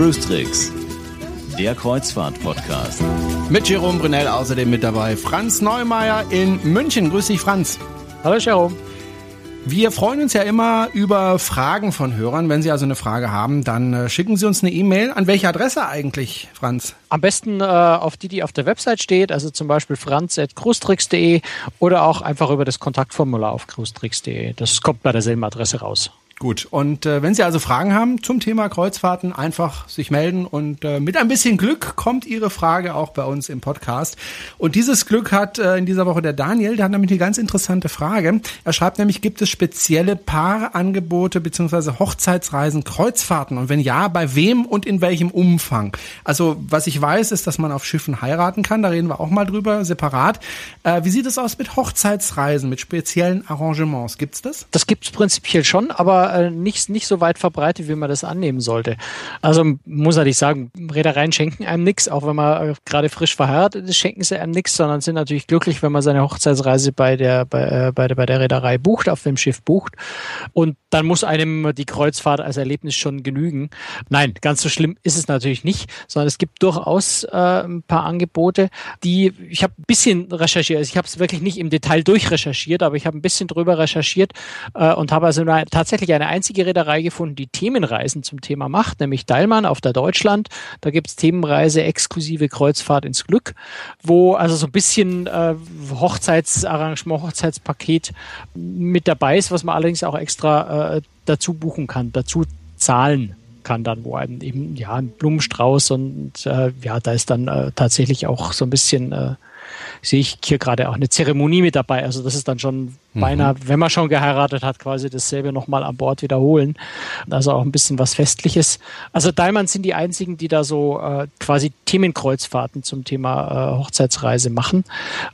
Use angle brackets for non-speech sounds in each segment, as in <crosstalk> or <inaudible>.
Cruise Tricks, der Kreuzfahrt-Podcast. Mit Jerome Brunel außerdem mit dabei. Franz Neumeier in München. Grüß dich, Franz. Hallo, Jerome. Wir freuen uns ja immer über Fragen von Hörern. Wenn Sie also eine Frage haben, dann äh, schicken Sie uns eine E-Mail. An welche Adresse eigentlich, Franz? Am besten äh, auf die, die auf der Website steht, also zum Beispiel franz.cruestricks.de oder auch einfach über das Kontaktformular auf cruestricks.de. Das kommt bei derselben Adresse raus. Gut, und äh, wenn Sie also Fragen haben zum Thema Kreuzfahrten, einfach sich melden und äh, mit ein bisschen Glück kommt Ihre Frage auch bei uns im Podcast. Und dieses Glück hat äh, in dieser Woche der Daniel, der hat nämlich eine ganz interessante Frage. Er schreibt nämlich, gibt es spezielle Paarangebote beziehungsweise Hochzeitsreisen, Kreuzfahrten? Und wenn ja, bei wem und in welchem Umfang? Also was ich weiß, ist, dass man auf Schiffen heiraten kann, da reden wir auch mal drüber, separat. Äh, wie sieht es aus mit Hochzeitsreisen, mit speziellen Arrangements? Gibt's das? Das gibt's prinzipiell schon, aber äh, nicht, nicht so weit verbreitet, wie man das annehmen sollte. Also muss ich sagen, Reedereien schenken einem nichts, auch wenn man äh, gerade frisch verheiratet ist, schenken sie einem nichts, sondern sind natürlich glücklich, wenn man seine Hochzeitsreise bei der, bei, äh, bei bei der Reederei bucht, auf dem Schiff bucht. Und dann muss einem die Kreuzfahrt als Erlebnis schon genügen. Nein, ganz so schlimm ist es natürlich nicht, sondern es gibt durchaus äh, ein paar Angebote, die ich habe ein bisschen recherchiert. Also ich habe es wirklich nicht im Detail durchrecherchiert, aber ich habe ein bisschen drüber recherchiert äh, und habe also eine, tatsächlich eine einzige Reederei gefunden, die Themenreisen zum Thema macht, nämlich Deilmann auf der Deutschland. Da gibt es Themenreise exklusive Kreuzfahrt ins Glück, wo also so ein bisschen äh, Hochzeitsarrangement, Hochzeitspaket mit dabei ist, was man allerdings auch extra äh, dazu buchen kann, dazu zahlen kann dann, wo einem eben ja ein Blumenstrauß und äh, ja, da ist dann äh, tatsächlich auch so ein bisschen äh, sehe ich hier gerade auch eine Zeremonie mit dabei. Also das ist dann schon mhm. beinahe, wenn man schon geheiratet hat, quasi dasselbe nochmal an Bord wiederholen. Also auch ein bisschen was Festliches. Also Diamond sind die einzigen, die da so äh, quasi Themenkreuzfahrten zum Thema äh, Hochzeitsreise machen.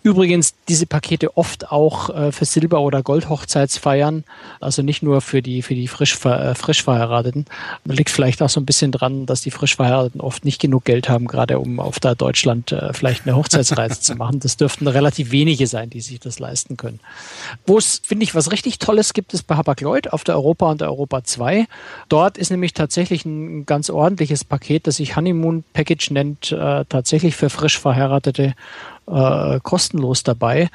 Übrigens diese Pakete oft auch äh, für Silber- oder Goldhochzeitsfeiern, also nicht nur für die, für die frisch, äh, frisch Verheirateten. Liegt vielleicht auch so ein bisschen dran, dass die frisch Verheirateten oft nicht genug Geld haben, gerade um auf der Deutschland äh, vielleicht eine Hochzeitsreise zu machen. Das dürften relativ wenige sein, die sich das leisten können. Wo es, finde ich, was richtig Tolles gibt, ist bei Hapag-Lloyd auf der Europa und der Europa 2. Dort ist nämlich tatsächlich ein ganz ordentliches Paket, das sich Honeymoon Package nennt, äh, tatsächlich für frisch Verheiratete äh, kostenlos dabei.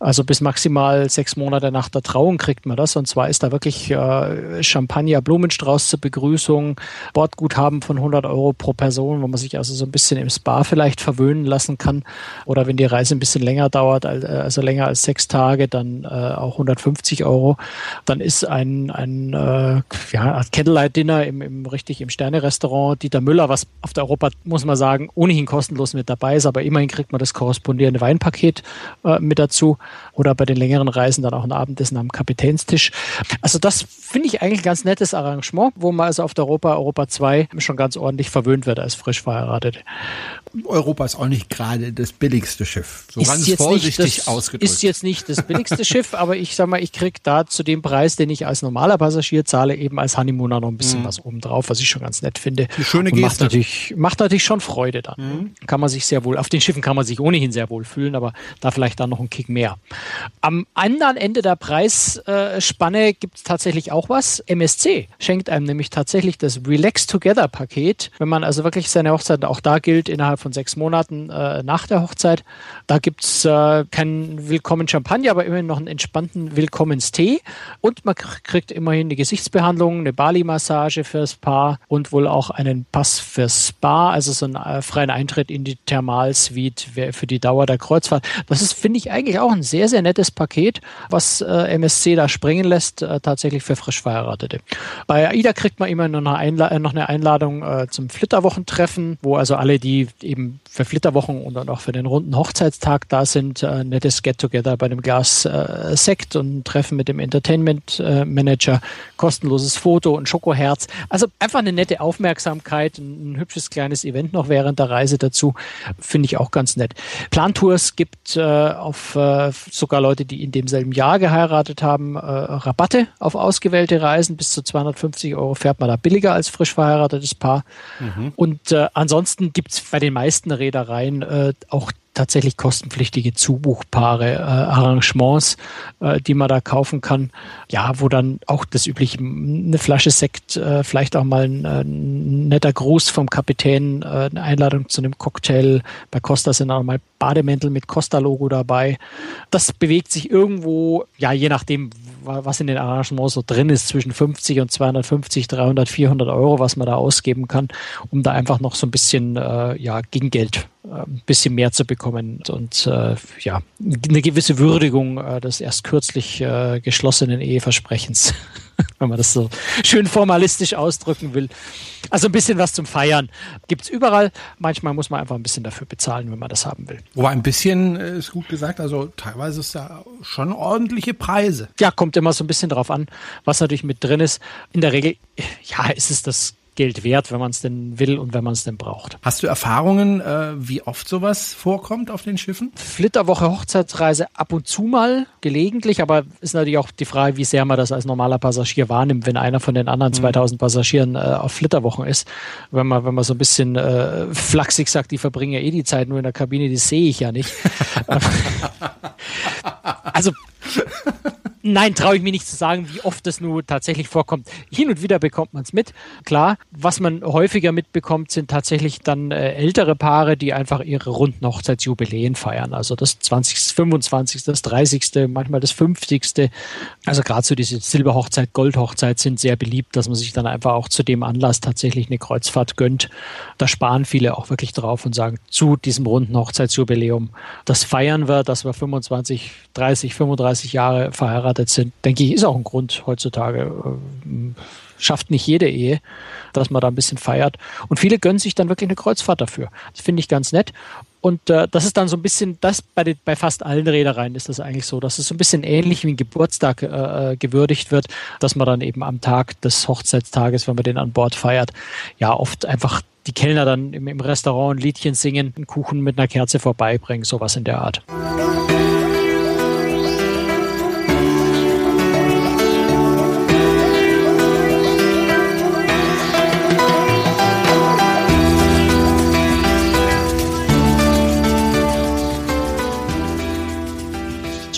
Also bis maximal sechs Monate nach der Trauung kriegt man das. Und zwar ist da wirklich äh, Champagner, Blumenstrauß zur Begrüßung, Bordguthaben von 100 Euro pro Person, wo man sich also so ein bisschen im Spa vielleicht verwöhnen lassen kann. Oder wenn die Reise ein bisschen länger dauert, äh, also länger als sechs Tage, dann äh, auch 150 Euro. Dann ist ein, ein äh, ja, Candlelight-Dinner im, im richtig im Sterne-Restaurant Dieter Müller, was auf der Europa, muss man sagen, ohnehin kostenlos mit dabei ist, aber immerhin kriegt man das korrespondierende Weinpaket äh, mit dazu oder bei den längeren Reisen dann auch ein Abendessen am Kapitänstisch. Also das finde ich eigentlich ein ganz nettes Arrangement, wo man also auf der Europa, Europa 2 schon ganz ordentlich verwöhnt wird als frisch verheiratet. Europa ist auch nicht gerade das billigste Schiff. So ist ganz vorsichtig das, ausgedrückt. Ist jetzt nicht das billigste Schiff, aber ich sag mal, ich krieg da zu dem Preis, den ich als normaler Passagier zahle, eben als Honeymooner noch ein bisschen mhm. was oben drauf, was ich schon ganz nett finde. Eine schöne Geste. Macht natürlich, macht natürlich schon Freude dann. Mhm. Kann man sich sehr wohl, auf den Schiffen kann man sich ohnehin sehr wohl fühlen, aber da vielleicht dann noch ein Kick mehr. Am anderen Ende der Preisspanne gibt es tatsächlich auch was. MSC schenkt einem nämlich tatsächlich das Relax Together Paket. Wenn man also wirklich seine Hochzeit, auch da gilt, innerhalb von sechs Monaten äh, nach der Hochzeit. Da gibt es äh, keinen Willkommen Champagner, aber immerhin noch einen entspannten Willkommenstee. Und man kriegt immerhin eine Gesichtsbehandlung, eine Bali-Massage fürs Paar und wohl auch einen Pass fürs Spa, also so einen äh, freien Eintritt in die Thermalsuite für die Dauer der Kreuzfahrt. Das ist, finde ich, eigentlich auch ein sehr, sehr nettes Paket, was äh, MSC da springen lässt, äh, tatsächlich für frisch Verheiratete. Bei AIDA kriegt man immer noch eine, Einla noch eine Einladung äh, zum Flitterwochentreffen, wo also alle, die eben für Flitterwochen und dann auch für den runden Hochzeitstag da sind, äh, nettes Get-Together bei einem Glas äh, Sekt und ein Treffen mit dem Entertainment äh, Manager, kostenloses Foto und Schokoherz. Also einfach eine nette Aufmerksamkeit, ein, ein hübsches kleines Event noch während der Reise dazu, finde ich auch ganz nett. Plantours gibt äh, auf äh, sogar Leute, die in demselben Jahr geheiratet haben, äh, Rabatte auf ausgewählte Reisen. Bis zu 250 Euro fährt man da billiger als frisch verheiratetes Paar. Mhm. Und äh, ansonsten gibt es bei den meisten Reedereien äh, auch tatsächlich kostenpflichtige Zubuchpaare, äh, Arrangements, äh, die man da kaufen kann. Ja, wo dann auch das übliche, eine Flasche Sekt, äh, vielleicht auch mal ein, ein netter Gruß vom Kapitän, äh, eine Einladung zu einem Cocktail. Bei Costa sind auch mal Bademäntel mit Costa-Logo dabei. Das bewegt sich irgendwo, ja, je nachdem, was in den Arrangements so drin ist, zwischen 50 und 250, 300, 400 Euro, was man da ausgeben kann, um da einfach noch so ein bisschen äh, ja, gegen Geld äh, ein bisschen mehr zu bekommen und äh, ja, eine gewisse Würdigung äh, des erst kürzlich äh, geschlossenen Eheversprechens, <laughs> wenn man das so schön formalistisch ausdrücken will. Also ein bisschen was zum Feiern gibt es überall. Manchmal muss man einfach ein bisschen dafür bezahlen, wenn man das haben will. Wobei ein bisschen äh, ist gut gesagt, also teilweise ist da schon ordentliche Preise. Ja, kommt immer so ein bisschen drauf an, was natürlich mit drin ist. In der Regel, ja, ist es das Geld wert, wenn man es denn will und wenn man es denn braucht. Hast du Erfahrungen, äh, wie oft sowas vorkommt auf den Schiffen? Flitterwoche, Hochzeitsreise ab und zu mal, gelegentlich, aber ist natürlich auch die Frage, wie sehr man das als normaler Passagier wahrnimmt, wenn einer von den anderen 2000 mhm. Passagieren äh, auf Flitterwochen ist. Wenn man, wenn man so ein bisschen äh, flachsig sagt, die verbringen ja eh die Zeit nur in der Kabine, das sehe ich ja nicht. <laughs> also <laughs> Nein, traue ich mir nicht zu sagen, wie oft das nur tatsächlich vorkommt. Hin und wieder bekommt man es mit. Klar, was man häufiger mitbekommt, sind tatsächlich dann äh, ältere Paare, die einfach ihre runden Hochzeitsjubiläen feiern. Also das 20., 25., das 30., manchmal das 50. Also gerade so diese Silberhochzeit, Goldhochzeit sind sehr beliebt, dass man sich dann einfach auch zu dem Anlass tatsächlich eine Kreuzfahrt gönnt. Da sparen viele auch wirklich drauf und sagen, zu diesem runden Hochzeitsjubiläum, das feiern wir, dass wir 25, 30, 35 Jahre verheiratet verheiratet sind, denke ich, ist auch ein Grund heutzutage. Äh, schafft nicht jede Ehe, dass man da ein bisschen feiert. Und viele gönnen sich dann wirklich eine Kreuzfahrt dafür. Das finde ich ganz nett. Und äh, das ist dann so ein bisschen, das bei, den, bei fast allen Reedereien ist das eigentlich so, dass es so ein bisschen ähnlich wie ein Geburtstag äh, äh, gewürdigt wird, dass man dann eben am Tag des Hochzeitstages, wenn man den an Bord feiert, ja oft einfach die Kellner dann im, im Restaurant ein Liedchen singen, einen Kuchen mit einer Kerze vorbeibringen, sowas in der Art.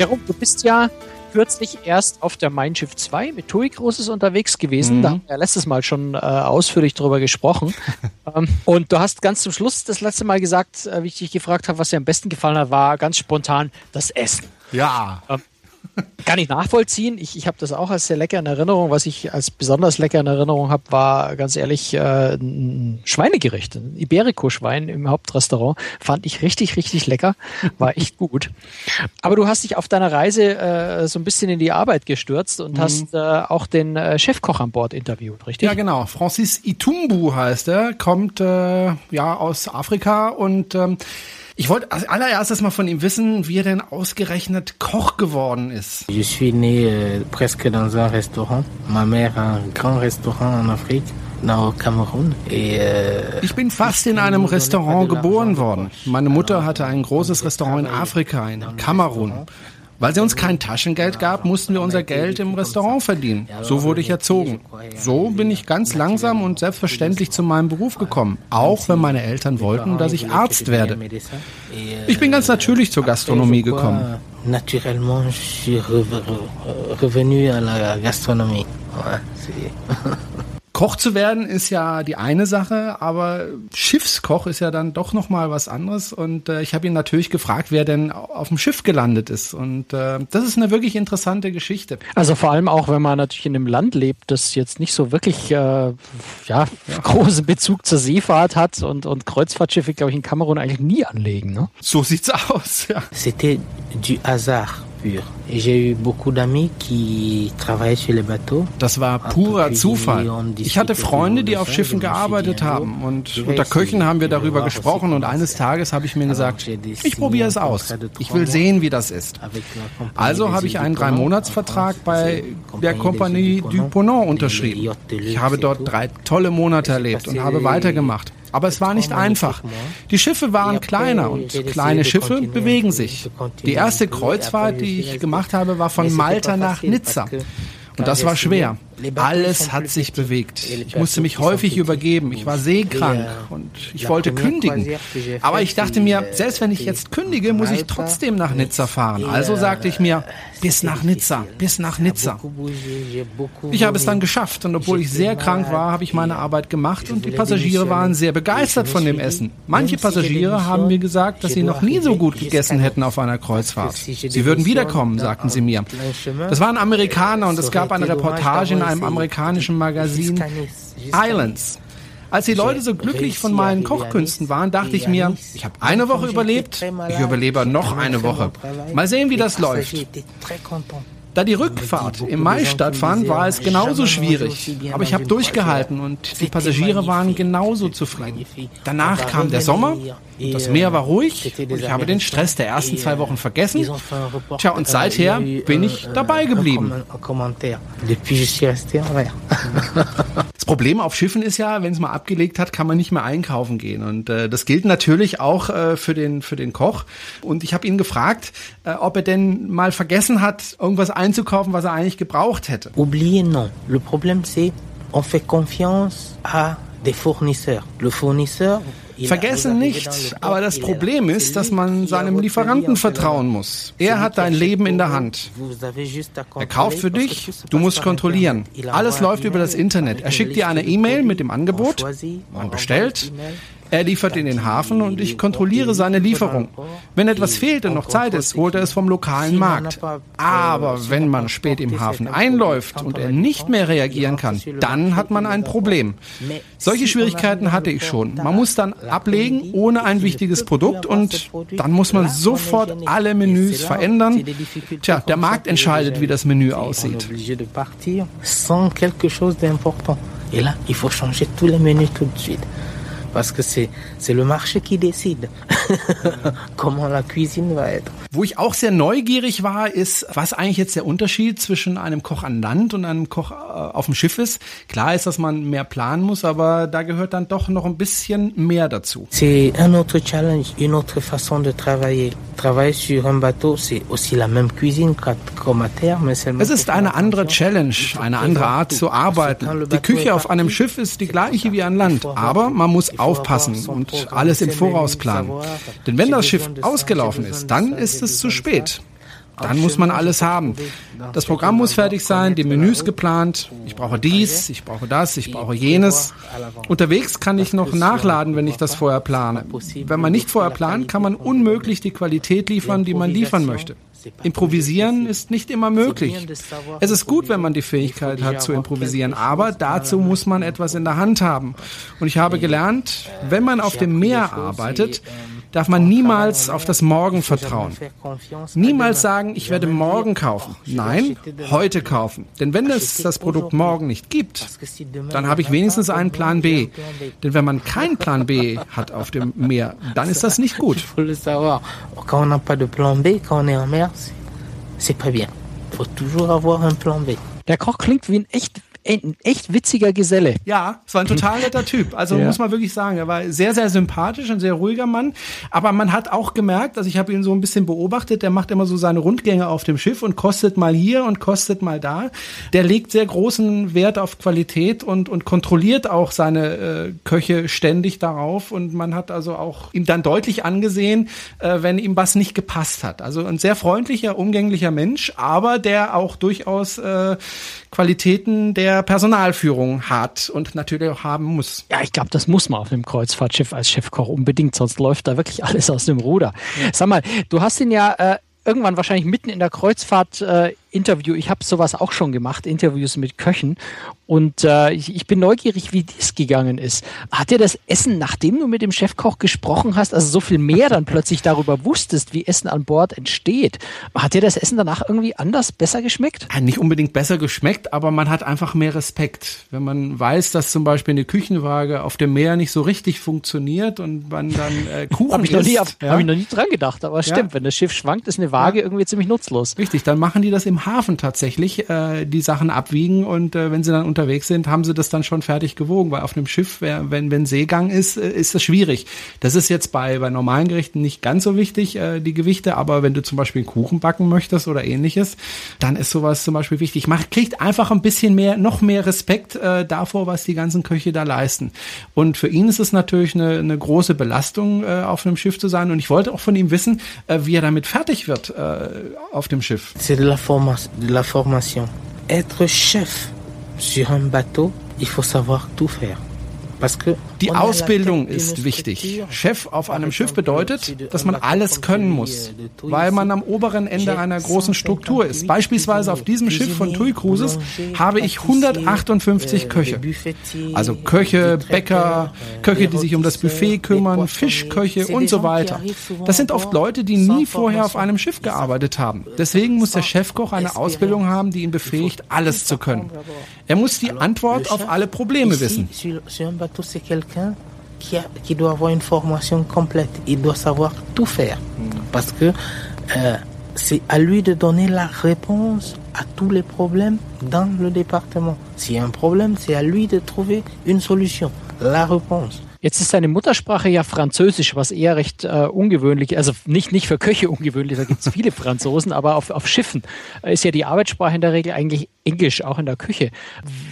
Jerome, du bist ja kürzlich erst auf der Mein Schiff 2 mit TUI Großes unterwegs gewesen. Mhm. Da haben wir letztes Mal schon äh, ausführlich drüber gesprochen. <laughs> ähm, und du hast ganz zum Schluss das letzte Mal gesagt, äh, wie ich dich gefragt habe, was dir am besten gefallen hat, war ganz spontan das Essen. Ja. Ähm, kann ich nachvollziehen. Ich, ich habe das auch als sehr lecker in Erinnerung. Was ich als besonders lecker in Erinnerung habe, war ganz ehrlich äh, ein Schweinegericht, ein Iberico-Schwein im Hauptrestaurant. Fand ich richtig, richtig lecker. War echt gut. Aber du hast dich auf deiner Reise äh, so ein bisschen in die Arbeit gestürzt und mhm. hast äh, auch den äh, Chefkoch an Bord interviewt, richtig? Ja, genau. Francis Itumbu heißt er, kommt äh, ja aus Afrika und ähm, ich wollte als allererstes mal von ihm wissen, wie er denn ausgerechnet Koch geworden ist. Je suis né euh, presque dans un restaurant. Ma mère a un grand restaurant en Afrique. Euh, ich bin fast in einem Restaurant geboren worden. Meine Mutter hatte ein großes Restaurant in Afrika, in Kamerun. Weil sie uns kein Taschengeld gab, mussten wir unser Geld im Restaurant verdienen. So wurde ich erzogen. So bin ich ganz langsam und selbstverständlich zu meinem Beruf gekommen, auch wenn meine Eltern wollten, dass ich Arzt werde. Ich bin ganz natürlich zur Gastronomie gekommen. Naturellement, je suis revenu à la gastronomie. <laughs> Koch zu werden ist ja die eine Sache, aber Schiffskoch ist ja dann doch noch mal was anderes. Und äh, ich habe ihn natürlich gefragt, wer denn auf dem Schiff gelandet ist. Und äh, das ist eine wirklich interessante Geschichte. Also vor allem auch, wenn man natürlich in einem Land lebt, das jetzt nicht so wirklich äh, ja, ja. großen Bezug zur Seefahrt hat und, und Kreuzfahrtschiffe, glaube ich, in Kamerun eigentlich nie anlegen. Ne? So sieht's aus. Ja. C'était du hasard pur. Das war purer Zufall. Ich hatte Freunde, die auf Schiffen gearbeitet haben und unter Köchen haben wir darüber gesprochen und eines Tages habe ich mir gesagt, ich probiere es aus. Ich will sehen, wie das ist. Also habe ich einen Drei-Monats-Vertrag bei der Compagnie du Ponant unterschrieben. Ich habe dort drei tolle Monate erlebt und habe weitergemacht. Aber es war nicht einfach. Die Schiffe waren kleiner und kleine Schiffe bewegen sich. Die erste Kreuzfahrt, die ich gemacht habe, war von Malta nach Nizza. Und das war schwer. Alles hat sich bewegt. Ich musste mich häufig übergeben. Ich war seekrank und ich wollte kündigen. Aber ich dachte mir, selbst wenn ich jetzt kündige, muss ich trotzdem nach Nizza fahren. Also sagte ich mir, bis nach Nizza, bis nach Nizza. Ich habe es dann geschafft und obwohl ich sehr krank war, habe ich meine Arbeit gemacht und die Passagiere waren sehr begeistert von dem Essen. Manche Passagiere haben mir gesagt, dass sie noch nie so gut gegessen hätten auf einer Kreuzfahrt. Sie würden wiederkommen, sagten sie mir. Das waren Amerikaner und es gab eine Reportage in einem amerikanischen Magazin Islands. Als die Leute so glücklich von meinen Kochkünsten waren, dachte ich mir, ich habe eine Woche überlebt, ich überlebe noch eine Woche. Mal sehen, wie das läuft. Da die Rückfahrt im Mai stattfand, war es genauso schwierig. Aber ich habe durchgehalten und die Passagiere waren genauso zufrieden. Danach kam der Sommer, das Meer war ruhig und ich habe den Stress der ersten zwei Wochen vergessen. Tja, und seither bin ich dabei geblieben. <laughs> Das Problem auf Schiffen ist ja, wenn es mal abgelegt hat, kann man nicht mehr einkaufen gehen. Und äh, das gilt natürlich auch äh, für, den, für den Koch. Und ich habe ihn gefragt, äh, ob er denn mal vergessen hat, irgendwas einzukaufen, was er eigentlich gebraucht hätte. Oubliez non. Le problème c'est, on fait confiance à des fournisseurs. Le fournisseur Vergessen nicht, aber das Problem ist, dass man seinem Lieferanten vertrauen muss. Er hat dein Leben in der Hand. Er kauft für dich, du musst kontrollieren. Alles läuft über das Internet. Er schickt dir eine E-Mail mit dem Angebot, man bestellt, er liefert in den Hafen und ich kontrolliere seine Lieferung. Wenn etwas fehlt und noch Zeit ist, holt er es vom lokalen Markt. Aber wenn man spät im Hafen einläuft und er nicht mehr reagieren kann, dann hat man ein Problem. Solche Schwierigkeiten hatte ich schon. Man muss dann ablegen ohne ein wichtiges Produkt und dann muss man sofort alle Menüs verändern. Tja, der Markt entscheidet, wie das Menü aussieht. Et là, il faut changer tous les menus tout de suite. Parce que c'est, c'est le marché qui décide <laughs> comment la cuisine va être. Wo ich auch sehr neugierig war, ist, was eigentlich jetzt der Unterschied zwischen einem Koch an Land und einem Koch äh, auf dem Schiff ist. Klar ist, dass man mehr planen muss, aber da gehört dann doch noch ein bisschen mehr dazu. C'est un autre challenge, une autre façon de travailler. Travailler sur un bateau, c'est aussi la même cuisine qu'à terre, mais seulement. Es ist eine andere Challenge, eine andere Art zu arbeiten. Die Küche auf einem Schiff ist die gleiche wie an Land, aber man muss aufpassen und alles im Voraus planen. Denn wenn das Schiff ausgelaufen ist, dann ist es zu spät. Dann muss man alles haben. Das Programm muss fertig sein, die Menüs geplant. Ich brauche dies, ich brauche das, ich brauche jenes. Unterwegs kann ich noch nachladen, wenn ich das vorher plane. Wenn man nicht vorher plant, kann man unmöglich die Qualität liefern, die man liefern möchte. Improvisieren ist nicht immer möglich. Es ist gut, wenn man die Fähigkeit hat zu improvisieren, aber dazu muss man etwas in der Hand haben. Und ich habe gelernt, wenn man auf dem Meer arbeitet, darf man niemals auf das Morgen vertrauen. Niemals sagen, ich werde morgen kaufen. Nein, heute kaufen. Denn wenn es das Produkt morgen nicht gibt, dann habe ich wenigstens einen Plan B. Denn wenn man keinen Plan B hat auf dem Meer, dann ist das nicht gut. Der Koch klingt wie ein echt ein echt witziger Geselle. Ja, es war ein total <laughs> netter Typ. Also ja. muss man wirklich sagen, er war sehr, sehr sympathisch, ein sehr ruhiger Mann. Aber man hat auch gemerkt, also ich habe ihn so ein bisschen beobachtet, der macht immer so seine Rundgänge auf dem Schiff und kostet mal hier und kostet mal da. Der legt sehr großen Wert auf Qualität und, und kontrolliert auch seine äh, Köche ständig darauf. Und man hat also auch ihm dann deutlich angesehen, äh, wenn ihm was nicht gepasst hat. Also ein sehr freundlicher, umgänglicher Mensch, aber der auch durchaus äh, Qualitäten der Personalführung hat und natürlich auch haben muss. Ja, ich glaube, das muss man auf einem Kreuzfahrtschiff als Chefkoch unbedingt, sonst läuft da wirklich <laughs> alles aus dem Ruder. Ja. Sag mal, du hast ihn ja äh, irgendwann wahrscheinlich mitten in der Kreuzfahrt äh, Interview. Ich habe sowas auch schon gemacht, Interviews mit Köchen. Und äh, ich, ich, bin neugierig, wie das gegangen ist. Hat dir das Essen, nachdem du mit dem Chefkoch gesprochen hast, also so viel mehr dann plötzlich darüber wusstest, wie Essen an Bord entsteht, hat dir das Essen danach irgendwie anders, besser geschmeckt? Ja, nicht unbedingt besser geschmeckt, aber man hat einfach mehr Respekt. Wenn man weiß, dass zum Beispiel eine Küchenwaage auf dem Meer nicht so richtig funktioniert und man dann äh, <laughs> Kuchen Habe ich, nie, ja? hab ich noch nie dran gedacht, aber stimmt, ja. wenn das Schiff schwankt, ist eine Waage irgendwie ziemlich nutzlos. Richtig, dann machen die das im Hafen tatsächlich äh, die Sachen abwiegen und äh, wenn sie dann unterwegs sind, haben sie das dann schon fertig gewogen, weil auf einem Schiff, wenn, wenn Seegang ist, äh, ist das schwierig. Das ist jetzt bei, bei normalen Gerichten nicht ganz so wichtig, äh, die Gewichte, aber wenn du zum Beispiel einen Kuchen backen möchtest oder ähnliches, dann ist sowas zum Beispiel wichtig. Macht, kriegt einfach ein bisschen mehr, noch mehr Respekt äh, davor, was die ganzen Köche da leisten. Und für ihn ist es natürlich eine, eine große Belastung, äh, auf einem Schiff zu sein. Und ich wollte auch von ihm wissen, äh, wie er damit fertig wird äh, auf dem Schiff. C'est de de la formation. Être chef sur un bateau, il faut savoir tout faire. Parce que Die Ausbildung ist wichtig. Chef auf einem Schiff bedeutet, dass man alles können muss, weil man am oberen Ende einer großen Struktur ist. Beispielsweise auf diesem Schiff von TUI Cruises habe ich 158 Köche. Also Köche, Bäcker, Köche, die sich um das Buffet kümmern, Fischköche und so weiter. Das sind oft Leute, die nie vorher auf einem Schiff gearbeitet haben. Deswegen muss der Chefkoch eine Ausbildung haben, die ihn befähigt, alles zu können. Er muss die Antwort auf alle Probleme wissen quelqu'un qui, a, qui doit avoir une formation complète. Il doit savoir tout faire. Parce que euh, c'est à lui de donner la réponse à tous les problèmes dans le département. S'il y a un problème, c'est à lui de trouver une solution, la réponse. Jetzt ist seine Muttersprache ja Französisch, was eher recht äh, ungewöhnlich, also nicht, nicht für Köche ungewöhnlich, da gibt es viele Franzosen, aber auf, auf Schiffen ist ja die Arbeitssprache in der Regel eigentlich Englisch, auch in der Küche.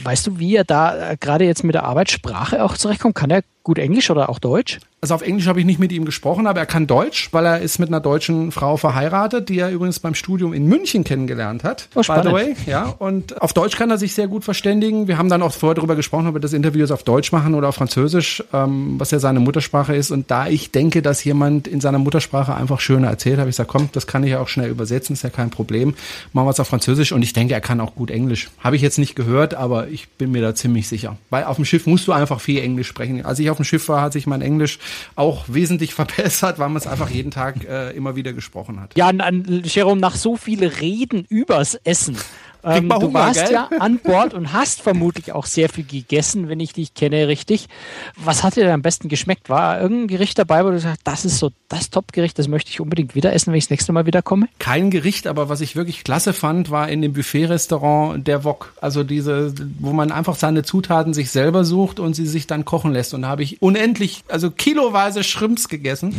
Weißt du, wie er da äh, gerade jetzt mit der Arbeitssprache auch zurechtkommt? Kann er gut Englisch oder auch Deutsch? Also auf Englisch habe ich nicht mit ihm gesprochen, aber er kann Deutsch, weil er ist mit einer deutschen Frau verheiratet, die er übrigens beim Studium in München kennengelernt hat. Oh, spannend. by the way, ja. Und auf Deutsch kann er sich sehr gut verständigen. Wir haben dann auch vorher darüber gesprochen, ob wir das Interview jetzt auf Deutsch machen oder auf Französisch, ähm, was ja seine Muttersprache ist. Und da ich denke, dass jemand in seiner Muttersprache einfach schöner erzählt, habe ich gesagt, komm, das kann ich ja auch schnell übersetzen, ist ja kein Problem. Machen wir es auf Französisch und ich denke, er kann auch gut Englisch. Habe ich jetzt nicht gehört, aber ich bin mir da ziemlich sicher. Weil auf dem Schiff musst du einfach viel Englisch sprechen. Als ich auf dem Schiff war, hat sich mein Englisch auch wesentlich <laughs> verbessert, weil man es einfach jeden Tag äh, immer wieder gesprochen hat. Ja, an, an, Jerome, nach so viele Reden übers Essen. Ähm, man du Hunger, warst gell? ja an Bord und hast vermutlich auch sehr viel gegessen, wenn ich dich kenne, richtig. Was hat dir denn am besten geschmeckt? War irgendein Gericht dabei, wo du sagst, das ist so das Top-Gericht, das möchte ich unbedingt wieder essen, wenn ich das nächste Mal wiederkomme? Kein Gericht, aber was ich wirklich klasse fand, war in dem Buffet-Restaurant der Wok. Also diese, wo man einfach seine Zutaten sich selber sucht und sie sich dann kochen lässt. Und da habe ich unendlich, also kiloweise Shrimps gegessen.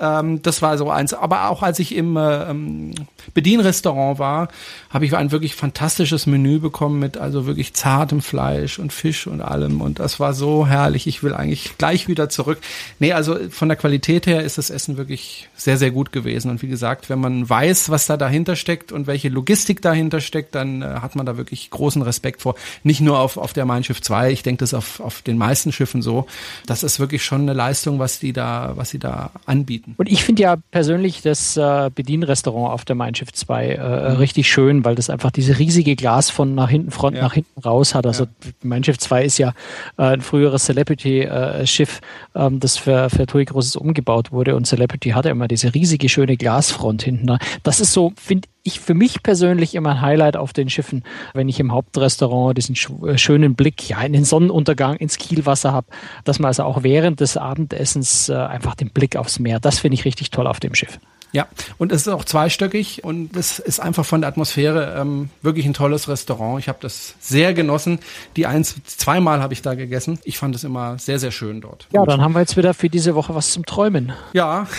Ähm, das war so eins. Aber auch als ich im äh, ähm, Bedienrestaurant war, habe ich ein wirklich fantastisches Menü bekommen mit also wirklich zartem Fleisch und Fisch und allem. Und das war so herrlich. Ich will eigentlich gleich wieder zurück. Nee, also von der Qualität her ist das Essen wirklich sehr, sehr gut gewesen. Und wie gesagt, wenn man weiß, was da dahinter steckt und welche Logistik dahinter steckt, dann äh, hat man da wirklich großen Respekt vor. Nicht nur auf, auf der Mein Schiff 2, ich denke, das ist auf, auf den meisten Schiffen so. Das ist wirklich schon eine Leistung, was die da, was sie da anbieten. Und ich finde ja persönlich das äh, Bedienrestaurant auf der Mein Schiff 2 äh, richtig schön, weil das einfach diese riesige Glasfront nach hinten, Front Ja. nach hinten raus hat. Also Mein Schiff 2 ist ja äh, ein früheres Celebrity-Schiff, ähm, das für, für TUI Großes umgebaut wurde und Celebrity hatte immer diese riesige schöne Glasfront hinten. dran. Das ist so, finde ich für mich persönlich immer ein Highlight auf den Schiffen, wenn ich im Hauptrestaurant diesen äh, schönen Blick ja in den Sonnenuntergang ins Kielwasser habe, dass man also auch während des Abendessens äh, einfach den Blick aufs Meer, das finde ich richtig toll auf dem Schiff. Ja, und es ist auch zweistöckig und es ist einfach von der Atmosphäre ähm, wirklich ein tolles Restaurant. Ich habe das sehr genossen. Die eins, zweimal habe ich da gegessen. Ich fand es immer sehr, sehr schön dort. Ja, dann haben wir jetzt wieder für diese Woche was zum Träumen. Ja. <laughs>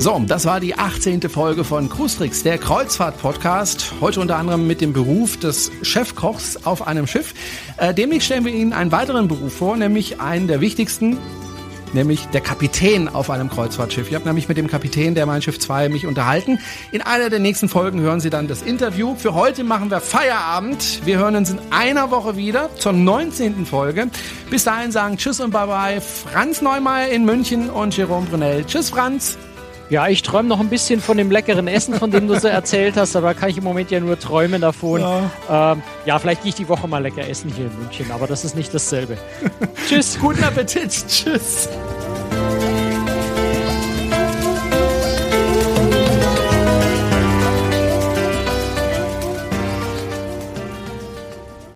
So, das war die 18. Folge von Krustrix, der Kreuzfahrt-Podcast. Heute unter anderem mit dem Beruf des Chefkochs auf einem Schiff. Äh, demnächst stellen wir Ihnen einen weiteren Beruf vor, nämlich einen der wichtigsten, nämlich der Kapitän auf einem Kreuzfahrtschiff. Ich habe nämlich mit dem Kapitän der Mein Schiff 2 mich unterhalten. In einer der nächsten Folgen hören Sie dann das Interview. Für heute machen wir Feierabend. Wir hören uns in einer Woche wieder zur 19. Folge. Bis dahin sagen Tschüss und Bye-bye. Franz Neumeier in München und Jerome Brunel. Tschüss, Franz. Ja, ich träume noch ein bisschen von dem leckeren Essen, von dem du so erzählt hast, aber kann ich im Moment ja nur träumen davon. Ja, ähm, ja vielleicht gehe ich die Woche mal lecker essen hier in München, aber das ist nicht dasselbe. <laughs> Tschüss. Guten Appetit. Tschüss.